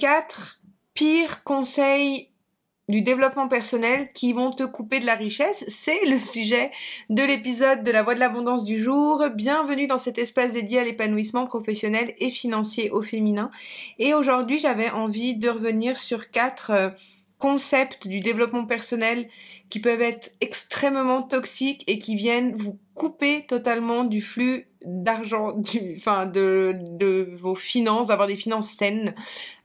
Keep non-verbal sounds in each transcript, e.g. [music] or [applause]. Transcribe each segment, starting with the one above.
quatre pires conseils du développement personnel qui vont te couper de la richesse. C'est le sujet de l'épisode de la voie de l'abondance du jour. Bienvenue dans cet espace dédié à l'épanouissement professionnel et financier au féminin. Et aujourd'hui, j'avais envie de revenir sur quatre euh, concepts du développement personnel qui peuvent être extrêmement toxiques et qui viennent vous couper totalement du flux d'argent, [laughs] enfin de, de vos finances, d'avoir des finances saines.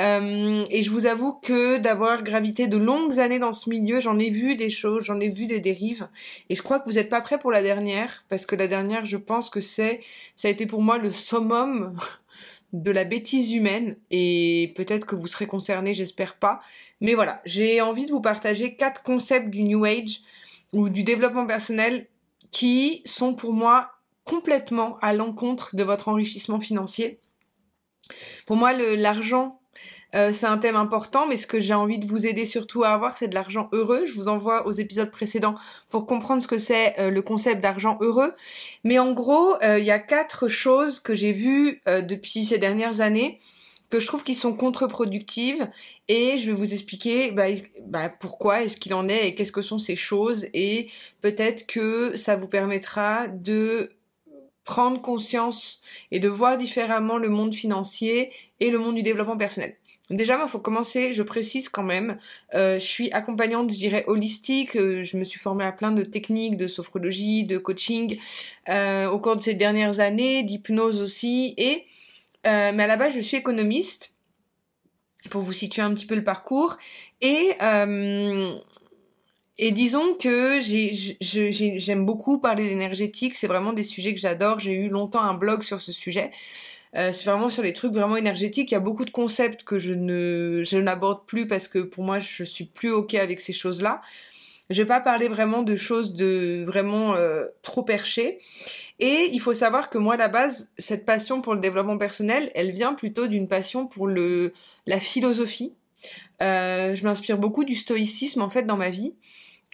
Euh, et je vous avoue que d'avoir gravité de longues années dans ce milieu, j'en ai vu des choses, j'en ai vu des dérives. Et je crois que vous n'êtes pas prêts pour la dernière, parce que la dernière, je pense que c'est, ça a été pour moi le summum de la bêtise humaine. Et peut-être que vous serez concernés, j'espère pas. Mais voilà, j'ai envie de vous partager quatre concepts du New Age ou du développement personnel qui sont pour moi complètement à l'encontre de votre enrichissement financier. Pour moi, l'argent, euh, c'est un thème important, mais ce que j'ai envie de vous aider surtout à avoir, c'est de l'argent heureux. Je vous envoie aux épisodes précédents pour comprendre ce que c'est euh, le concept d'argent heureux. Mais en gros, euh, il y a quatre choses que j'ai vues depuis ces dernières années que je trouve qui sont contre-productives et je vais vous expliquer bah, bah, pourquoi est-ce qu'il en est et qu'est-ce que sont ces choses et peut-être que ça vous permettra de prendre conscience et de voir différemment le monde financier et le monde du développement personnel. Déjà, il faut commencer, je précise quand même, euh, je suis accompagnante, je dirais, holistique, euh, je me suis formée à plein de techniques de sophrologie, de coaching euh, au cours de ces dernières années, d'hypnose aussi, et mais à la base, je suis économiste, pour vous situer un petit peu le parcours, et et disons que j'aime beaucoup parler d'énergétique, c'est vraiment des sujets que j'adore. J'ai eu longtemps un blog sur ce sujet. Euh, c'est vraiment sur les trucs vraiment énergétiques. Il y a beaucoup de concepts que je ne je n'aborde plus parce que pour moi je suis plus ok avec ces choses-là. Je vais pas parler vraiment de choses de vraiment euh, trop perchées. Et il faut savoir que moi à la base cette passion pour le développement personnel, elle vient plutôt d'une passion pour le la philosophie. Euh, je m'inspire beaucoup du stoïcisme en fait dans ma vie.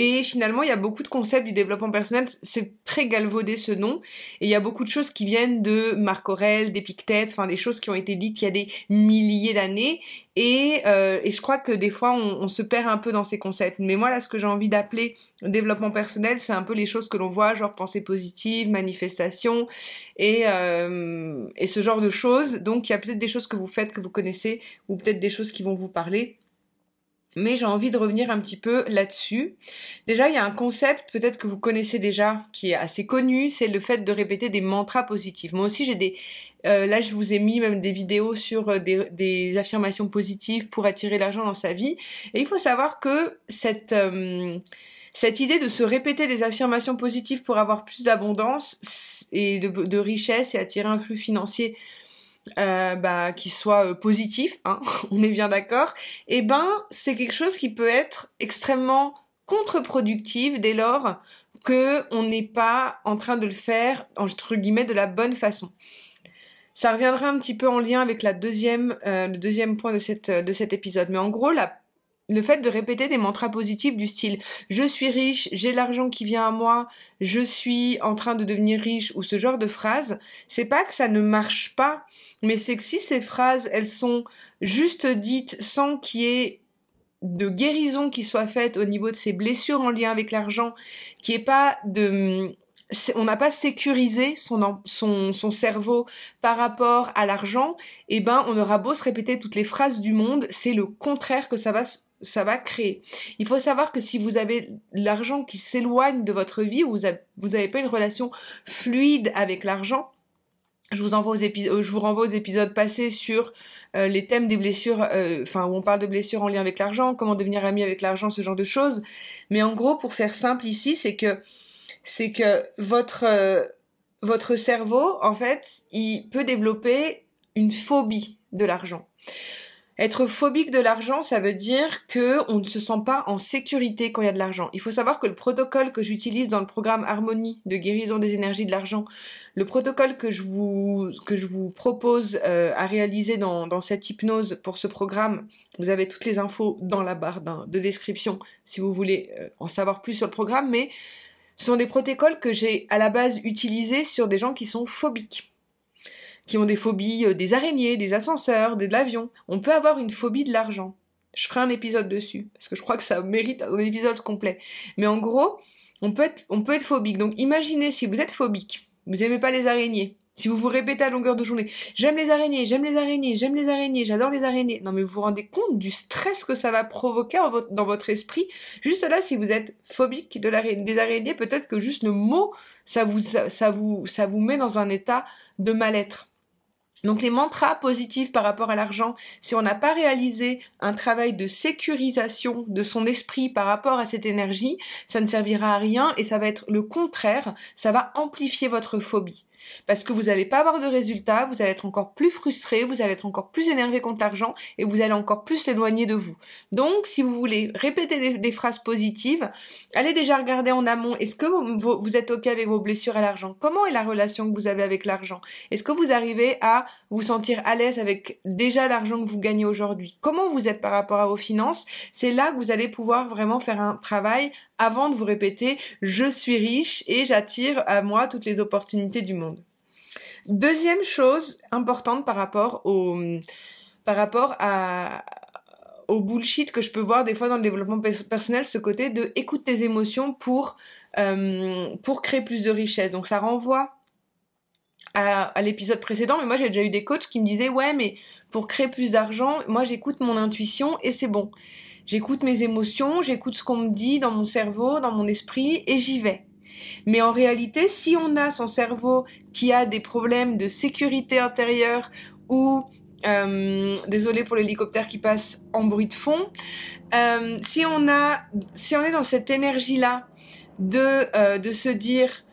Et finalement, il y a beaucoup de concepts du développement personnel. C'est très galvaudé ce nom. Et il y a beaucoup de choses qui viennent de Marc Aurèle, d'Épictète, enfin des choses qui ont été dites il y a des milliers d'années. Et, euh, et je crois que des fois, on, se perd un peu dans ces concepts. Mais moi, là, ce que j'ai envie d'appeler développement personnel, c'est un peu les choses que l'on voit, genre pensée positive, manifestation et, euh, et ce genre de choses. Donc, il y a peut-être des choses que vous faites, que vous connaissez, ou peut-être des choses qui vont vous parler mais j'ai envie de revenir un petit peu là-dessus. Déjà, il y a un concept peut-être que vous connaissez déjà, qui est assez connu, c'est le fait de répéter des mantras positifs. Moi aussi, j'ai des... Euh, là, je vous ai mis même des vidéos sur euh, des, affirmations positives pour attirer l'argent dans sa vie. Et il faut savoir que cette... Euh, cette idée de se répéter des affirmations positives pour avoir plus d'abondance et de, de richesse et attirer un flux financier euh, bah, qui soit euh, positif, hein, [laughs] on est bien d'accord, eh ben c'est quelque chose qui peut être extrêmement contre-productif dès lors que on n'est pas en train de le faire entre guillemets de la bonne façon. Ça reviendra un petit peu en lien avec la deuxième, euh, le deuxième point de cette de cet épisode, mais en gros la le fait de répéter des mantras positifs du style je suis riche, j'ai l'argent qui vient à moi, je suis en train de devenir riche ou ce genre de phrases, c'est pas que ça ne marche pas, mais c'est que si ces phrases elles sont juste dites sans qu'il y ait de guérison qui soit faite au niveau de ces blessures en lien avec l'argent, qui est pas de on n'a pas sécurisé son, cerveau par rapport à l'argent, eh ben on aura beau se répéter toutes les phrases du monde, c'est le contraire que ça va ça va créer. Il faut savoir que si vous avez l'argent qui s'éloigne de votre vie, ou vous n'avez pas une relation fluide avec l'argent, je vous vous renvoie aux épisodes passés sur euh, les thèmes des blessures, euh, enfin où on parle de blessures en lien avec l'argent, comment devenir ami avec l'argent, ce genre de choses. Mais en gros, pour faire simple ici, c'est que votre euh, votre cerveau, en fait, il peut développer une phobie de l'argent. Être phobique de l'argent, ça veut dire que on ne se sent pas en sécurité quand il y a de l'argent. Il faut savoir que le protocole que j'utilise dans le programme Harmonie de guérison des énergies de l'argent, le protocole que je vous propose euh, à réaliser dans, dans cette hypnose pour ce programme, vous avez toutes les infos dans la barre de description si vous voulez euh, en savoir plus sur le programme, mais ce sont des protocoles que j'ai à la base utilisés sur des gens qui sont phobiques qui ont des phobies euh, des araignées, des ascenseurs, de l'avion. On peut avoir une phobie de l'argent. Je ferai un épisode dessus, parce que je crois que ça mérite un épisode complet. Mais en gros, on peut être, on peut être phobique. Donc imaginez si vous êtes phobique, vous aimez pas les araignées, si vous vous répétez à longueur de journée, j'aime les araignées, j'aime les araignées, j'aime les araignées, j'adore les araignées. Non mais vous vous rendez compte du stress que ça va provoquer dans votre esprit. Juste là, si vous êtes phobique des araignées, peut-être que juste le mot, ça vous, ça vous, ça vous met dans un état de mal-être. Donc les mantras positifs par rapport à l'argent, si on n'a pas réalisé un travail de sécurisation de son esprit par rapport à cette énergie, ça ne servira à rien et ça va être le contraire, ça va amplifier votre phobie. Parce que vous n'allez pas avoir de résultats, vous allez être encore plus frustré, vous allez être encore plus énervé contre l'argent et vous allez encore plus s'éloigner de vous. Donc, si vous voulez répéter des, phrases positives, allez déjà regarder en amont, est-ce que vous, vous, êtes OK avec vos blessures à l'argent? Comment est la relation que vous avez avec l'argent? Est-ce que vous arrivez à vous sentir à l'aise avec déjà l'argent que vous gagnez aujourd'hui? Comment vous êtes par rapport à vos finances? C'est là que vous allez pouvoir vraiment faire un travail avant de vous répéter je suis riche et j'attire à moi toutes les opportunités du monde. Deuxième chose importante par rapport au par rapport à au bullshit que je peux voir des fois dans le développement personnel, ce côté de écoute tes émotions pour euh, pour créer plus de richesse. Donc ça renvoie à, à l'épisode précédent, mais moi j'ai déjà eu des coachs qui me disaient ouais mais pour créer plus d'argent, moi j'écoute mon intuition et c'est bon. J'écoute mes émotions, j'écoute ce qu'on me dit dans mon cerveau, dans mon esprit, et j'y vais. Mais en réalité, si on a son cerveau qui a des problèmes de sécurité intérieure ou euh, désolé pour l'hélicoptère qui passe en bruit de fond. Euh, si on a, si on est dans cette énergie là de euh, de se dire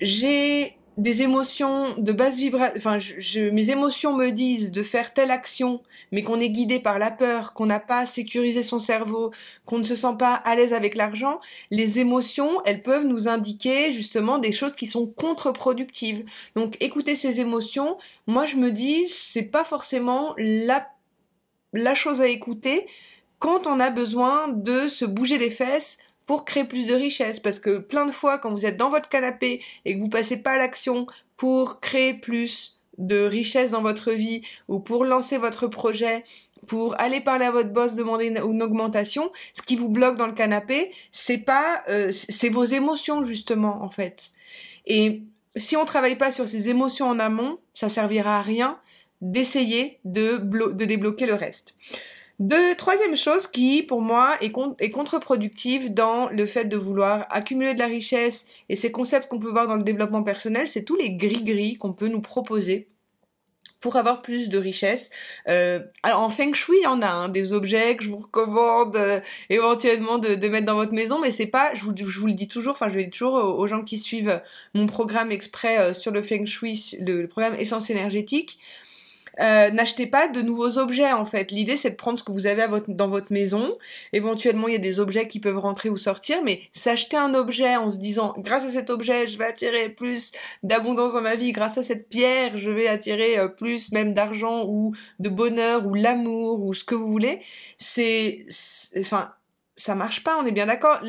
j'ai des émotions de basse vibration, enfin, je, mes émotions me disent de faire telle action, mais qu'on est guidé par la peur, qu'on n'a pas sécurisé son cerveau, qu'on ne se sent pas à l'aise avec l'argent, les émotions, elles peuvent nous indiquer justement des choses qui sont contre-productives. Donc, écouter ces émotions, moi je me dis, c'est pas forcément la, la chose à écouter quand on a besoin de se bouger les fesses pour créer plus de richesse. Parce que plein de fois, quand vous êtes dans votre canapé et que vous passez pas à l'action pour créer plus de richesse dans votre vie ou pour lancer votre projet, pour aller parler à votre boss, demander une, augmentation, ce qui vous bloque dans le canapé, c'est pas, euh, c'est vos émotions justement en fait. Et si on travaille pas sur ces émotions en amont, ça servira à rien d'essayer de, de débloquer le reste. De troisième chose qui, pour moi, est, contre-productive dans le fait de vouloir accumuler de la richesse et ces concepts qu'on peut voir dans le développement personnel, c'est tous les gris-gris qu'on peut nous proposer pour avoir plus de richesse. Euh, alors en feng shui, il y en a hein, des objets que je vous recommande euh, éventuellement de, mettre dans votre maison, mais c'est pas, je vous, je vous le dis toujours, enfin je le dis toujours aux, gens qui suivent mon programme exprès euh, sur le feng shui, le programme essence énergétique. Euh, n'achetez pas de nouveaux objets en fait. L'idée c'est de prendre ce que vous avez dans votre maison. Éventuellement il y a des objets qui peuvent rentrer ou sortir, mais s'acheter un objet en se disant grâce à cet objet je vais attirer plus d'abondance dans ma vie, grâce à cette pierre je vais attirer euh, plus même d'argent ou de bonheur ou l'amour ou ce que vous voulez. C'est, enfin ça marche pas, on est bien d'accord.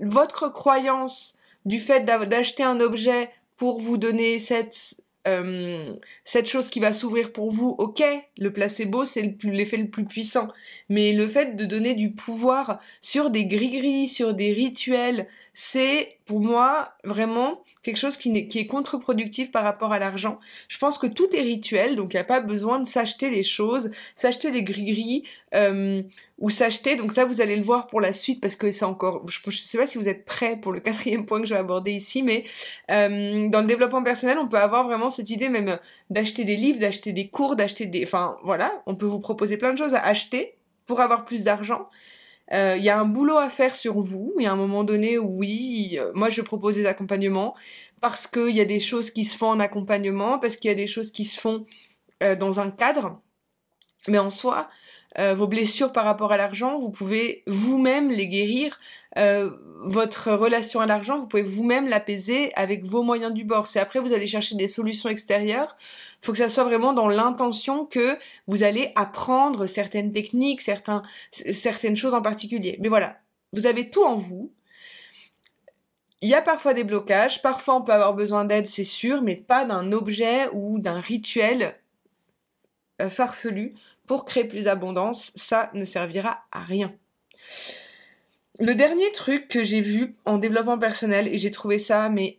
Votre croyance du fait d'acheter un objet pour vous donner cette euh, cette chose qui va s'ouvrir pour vous, ok, le placebo c'est l'effet le, plus puissant, mais le fait de donner du pouvoir sur des gris-gris, sur des rituels, c'est pour moi vraiment quelque chose qui, est, qui est contre-productif par rapport à l'argent. Je pense que tout est rituel, donc il n'y a pas besoin de s'acheter les choses, s'acheter les gris-gris euh, ou s'acheter. Donc ça, vous allez le voir pour la suite parce que c'est encore. Je ne sais pas si vous êtes prêts pour le quatrième point que je vais aborder ici, mais euh, dans le développement personnel, on peut avoir vraiment cette idée même d'acheter des livres, d'acheter des cours, d'acheter des. Enfin voilà, on peut vous proposer plein de choses à acheter pour avoir plus d'argent. Il euh, y a un boulot à faire sur vous. Il y a un moment donné, oui, euh, moi je propose des accompagnements parce qu'il y a des choses qui se font en accompagnement, parce qu'il y a des choses qui se font euh, dans un cadre. Mais en soi, euh, vos blessures par rapport à l'argent, vous pouvez vous-même les guérir. Euh, votre relation à l'argent, vous pouvez vous-même l'apaiser avec vos moyens du bord. C'est après vous allez chercher des solutions extérieures. Il faut que ça soit vraiment dans l'intention que vous allez apprendre certaines techniques, certains, certaines choses en particulier. Mais voilà, vous avez tout en vous. il y a parfois des blocages, parfois on peut avoir besoin d'aide, c'est sûr, mais pas d'un objet ou d'un rituel euh, farfelu pour créer plus d'abondance, ça ne servira à rien. Le dernier truc que j'ai vu en développement personnel, et j'ai trouvé ça mais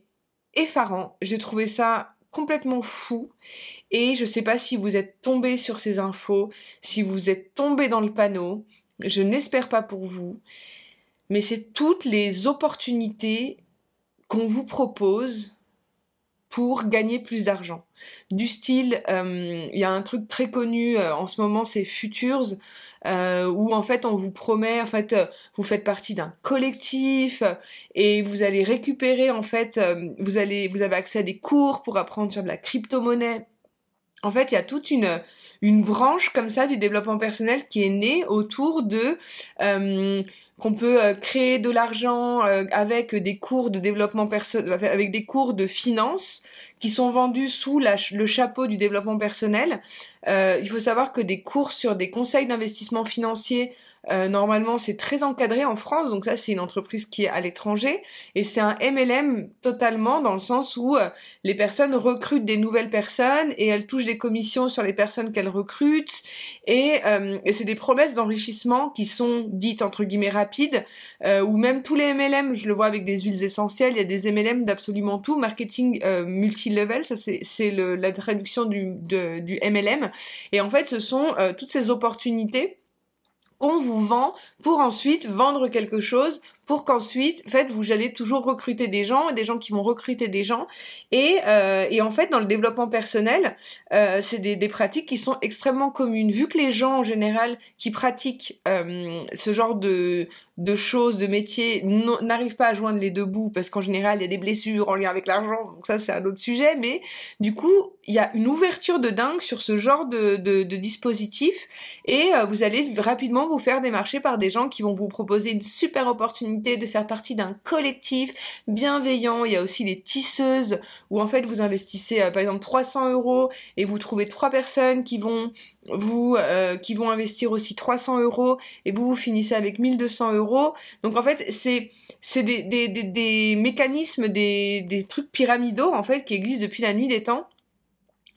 effarant, j'ai trouvé ça complètement fou, et je sais pas si vous êtes tombé sur ces infos, si vous êtes tombé dans le panneau, je n'espère pas pour vous, mais c'est toutes les opportunités qu'on vous propose pour gagner plus d'argent. Du style, euh, il y a un truc très connu euh, en ce moment, c'est Futures, euh, où en fait on vous promet, en fait, vous faites partie d'un collectif et vous allez récupérer, en fait, vous allez, vous avez accès à des cours pour apprendre sur de la crypto-monnaie. En fait, il y a toute une une branche comme ça du développement personnel qui est née autour de qu'on peut euh, créer de l'argent euh, avec des cours de développement personnel, avec des cours de finance qui sont vendus sous le chapeau du développement personnel. Euh, il faut savoir que des cours sur des conseils d'investissement financier euh, normalement, c'est très encadré en France, donc ça, c'est une entreprise qui est à l'étranger, et c'est un MLM totalement dans le sens où euh, les personnes recrutent des nouvelles personnes et elles touchent des commissions sur les personnes qu'elles recrutent, et, euh, et c'est des promesses d'enrichissement qui sont dites entre guillemets rapides, ou même tous les MLM, je le vois avec des huiles essentielles, il y a des MLM d'absolument tout, marketing multi-level, ça c'est la traduction du, du MLM, et en fait, ce sont toutes ces opportunités qu'on vous vend pour ensuite vendre quelque chose pour qu'ensuite, en fait, vous allez toujours recruter des gens, des gens qui vont recruter des gens. Et, euh, et en fait, dans le développement personnel, euh, c'est des, pratiques qui sont extrêmement communes. Vu que les gens, en général, qui pratiquent euh, ce genre de, choses, de métiers, n'arrivent pas à joindre les deux bouts, parce qu'en général, il y a des blessures en lien avec l'argent, donc ça, c'est un autre sujet. Mais du coup, il y a une ouverture de dingue sur ce genre de, de, de dispositif, et vous allez rapidement vous faire démarcher par des gens qui vont vous proposer une super opportunité de faire partie d'un collectif bienveillant. Il y a aussi les tisseuses où en fait vous investissez euh, par exemple 300 euros et vous trouvez trois personnes qui vont vous euh, qui vont investir aussi 300 euros et vous vous finissez avec 1200 euros. Donc en fait c'est c'est des, mécanismes, des, des trucs pyramidaux en fait qui existent depuis la nuit des temps.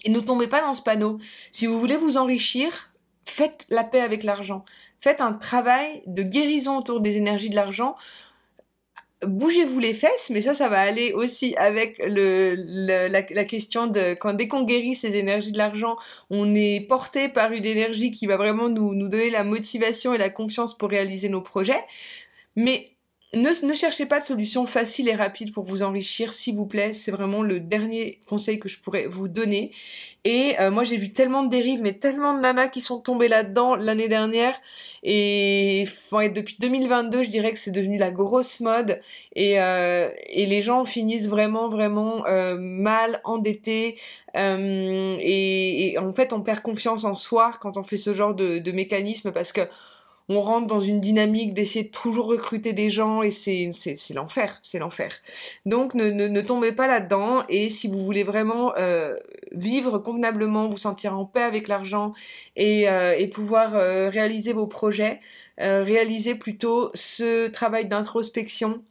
Et ne tombez pas dans ce panneau. Si vous voulez vous enrichir, faites la paix avec l'argent. Faites un travail de guérison autour des énergies de l'argent. Bougez-vous les fesses, mais ça, ça va aller aussi avec le, la, question de quand dès qu'on guérit ces énergies de l'argent, on est porté par une énergie qui va vraiment nous, nous donner la motivation et la confiance pour réaliser nos projets. Mais ne, cherchez pas de solution facile et rapide pour vous enrichir, s'il vous plaît. C'est vraiment le dernier conseil que je pourrais vous donner. Et euh, moi, j'ai vu tellement de dérives, mais tellement de nanas qui sont tombées là-dedans l'année dernière. Et enfin, depuis 2022, je dirais que c'est devenu la grosse mode. Et, euh, et les gens finissent vraiment, vraiment euh, mal, endettés. Et, et, en fait, on perd confiance en soi quand on fait ce genre de mécanisme parce que on rentre dans une dynamique d'essayer de toujours recruter des gens et c'est l'enfer, c'est l'enfer. Donc ne, ne, tombez pas là-dedans et si vous voulez vraiment euh, vivre convenablement, vous sentir en paix avec l'argent et, euh, pouvoir euh, réaliser vos projets, réalisez plutôt ce travail d'introspection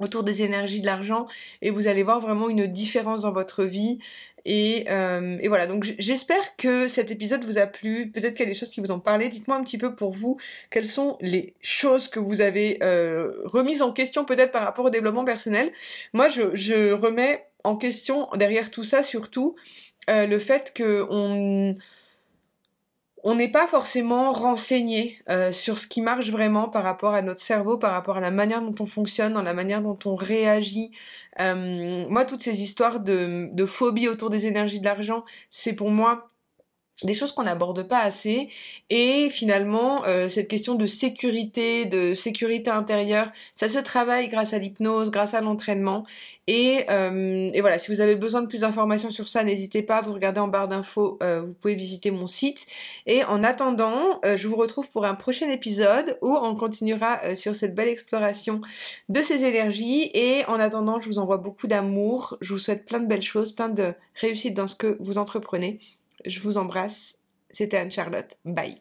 autour des énergies de l'argent et vous allez voir vraiment une différence dans votre vie et, euh, et, voilà, donc j'espère que cet épisode vous a plu. Peut-être qu'il y a des choses qui vous ont parlé. Dites-moi un petit peu pour vous quelles sont les choses que vous avez euh, remises en question peut-être par rapport au développement personnel. Moi, je, je remets en question derrière tout ça surtout euh, le fait que on on n'est pas forcément renseigné euh, sur ce qui marche vraiment par rapport à notre cerveau, par rapport à la manière dont on fonctionne, dans la manière dont on réagit. Euh, moi, toutes ces histoires de, de phobie autour des énergies de l'argent, c'est pour moi des choses qu'on n'aborde pas assez. Et finalement euh, cette question de sécurité de sécurité intérieure ça se travaille grâce à l'hypnose grâce à l'entraînement. Et, euh, et, voilà si vous avez besoin de plus d'informations sur ça n'hésitez pas vous regardez en barre d'infos euh, vous pouvez visiter mon site. Et en attendant je vous retrouve pour un prochain épisode où on continuera sur cette belle exploration de ces énergies. Et en attendant je vous envoie beaucoup d'amour. Je vous souhaite plein de belles choses plein de réussite dans ce que vous entreprenez je vous embrasse. C'était Anne-Charlotte. Bye.